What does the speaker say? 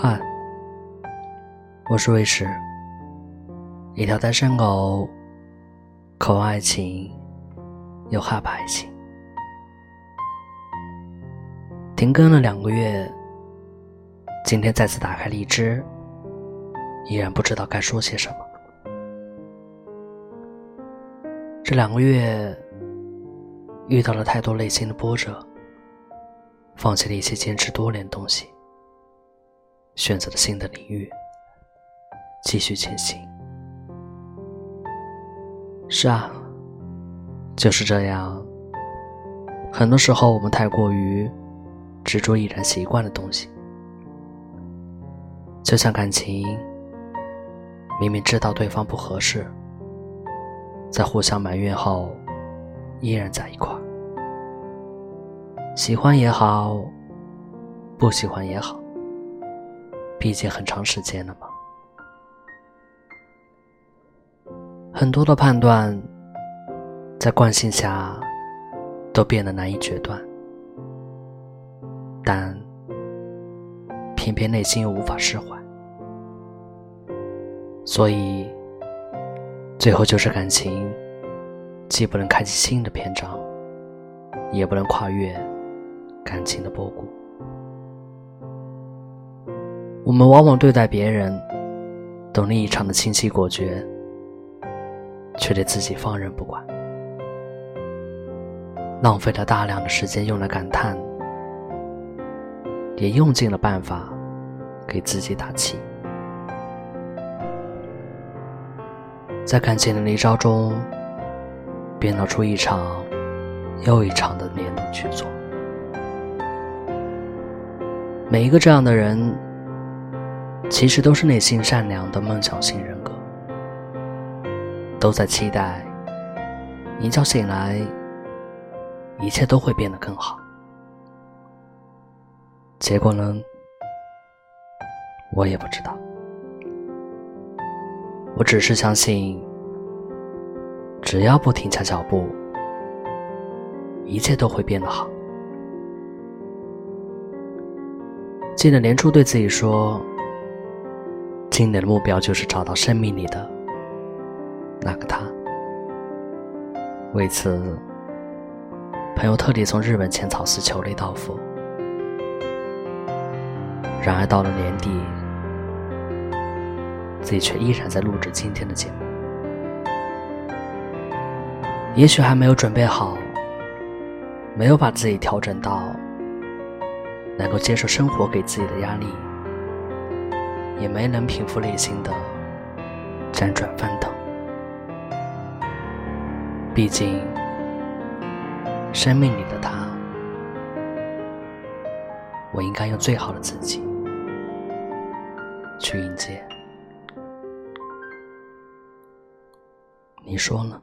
嗨我是卫士，一条单身狗，渴望爱情，又害怕爱情。停更了两个月，今天再次打开荔枝，依然不知道该说些什么。这两个月遇到了太多内心的波折，放弃了一些坚持多年的东西，选择了新的领域。继续前行。是啊，就是这样。很多时候，我们太过于执着已然习惯的东西，就像感情，明明知道对方不合适，在互相埋怨后，依然在一块儿。喜欢也好，不喜欢也好，毕竟很长时间了嘛。很多的判断，在惯性下都变得难以决断，但偏偏内心又无法释怀，所以最后就是感情既不能开启新的篇章，也不能跨越感情的波谷。我们往往对待别人都异常的清晰果决。却对自己放任不管，浪费了大量的时间用来感叹，也用尽了办法给自己打气，在感情的泥沼中编造出一场又一场的年度剧作。每一个这样的人，其实都是内心善良的梦想型人格。都在期待，一觉醒来，一切都会变得更好。结果呢？我也不知道。我只是相信，只要不停下脚步，一切都会变得好。记得年初对自己说，今年的目标就是找到生命里的。那个他，为此，朋友特地从日本浅草寺求了一道符。然而到了年底，自己却依然在录制今天的节目。也许还没有准备好，没有把自己调整到能够接受生活给自己的压力，也没能平复内心的辗转翻腾。毕竟，生命里的他，我应该用最好的自己去迎接。你说呢？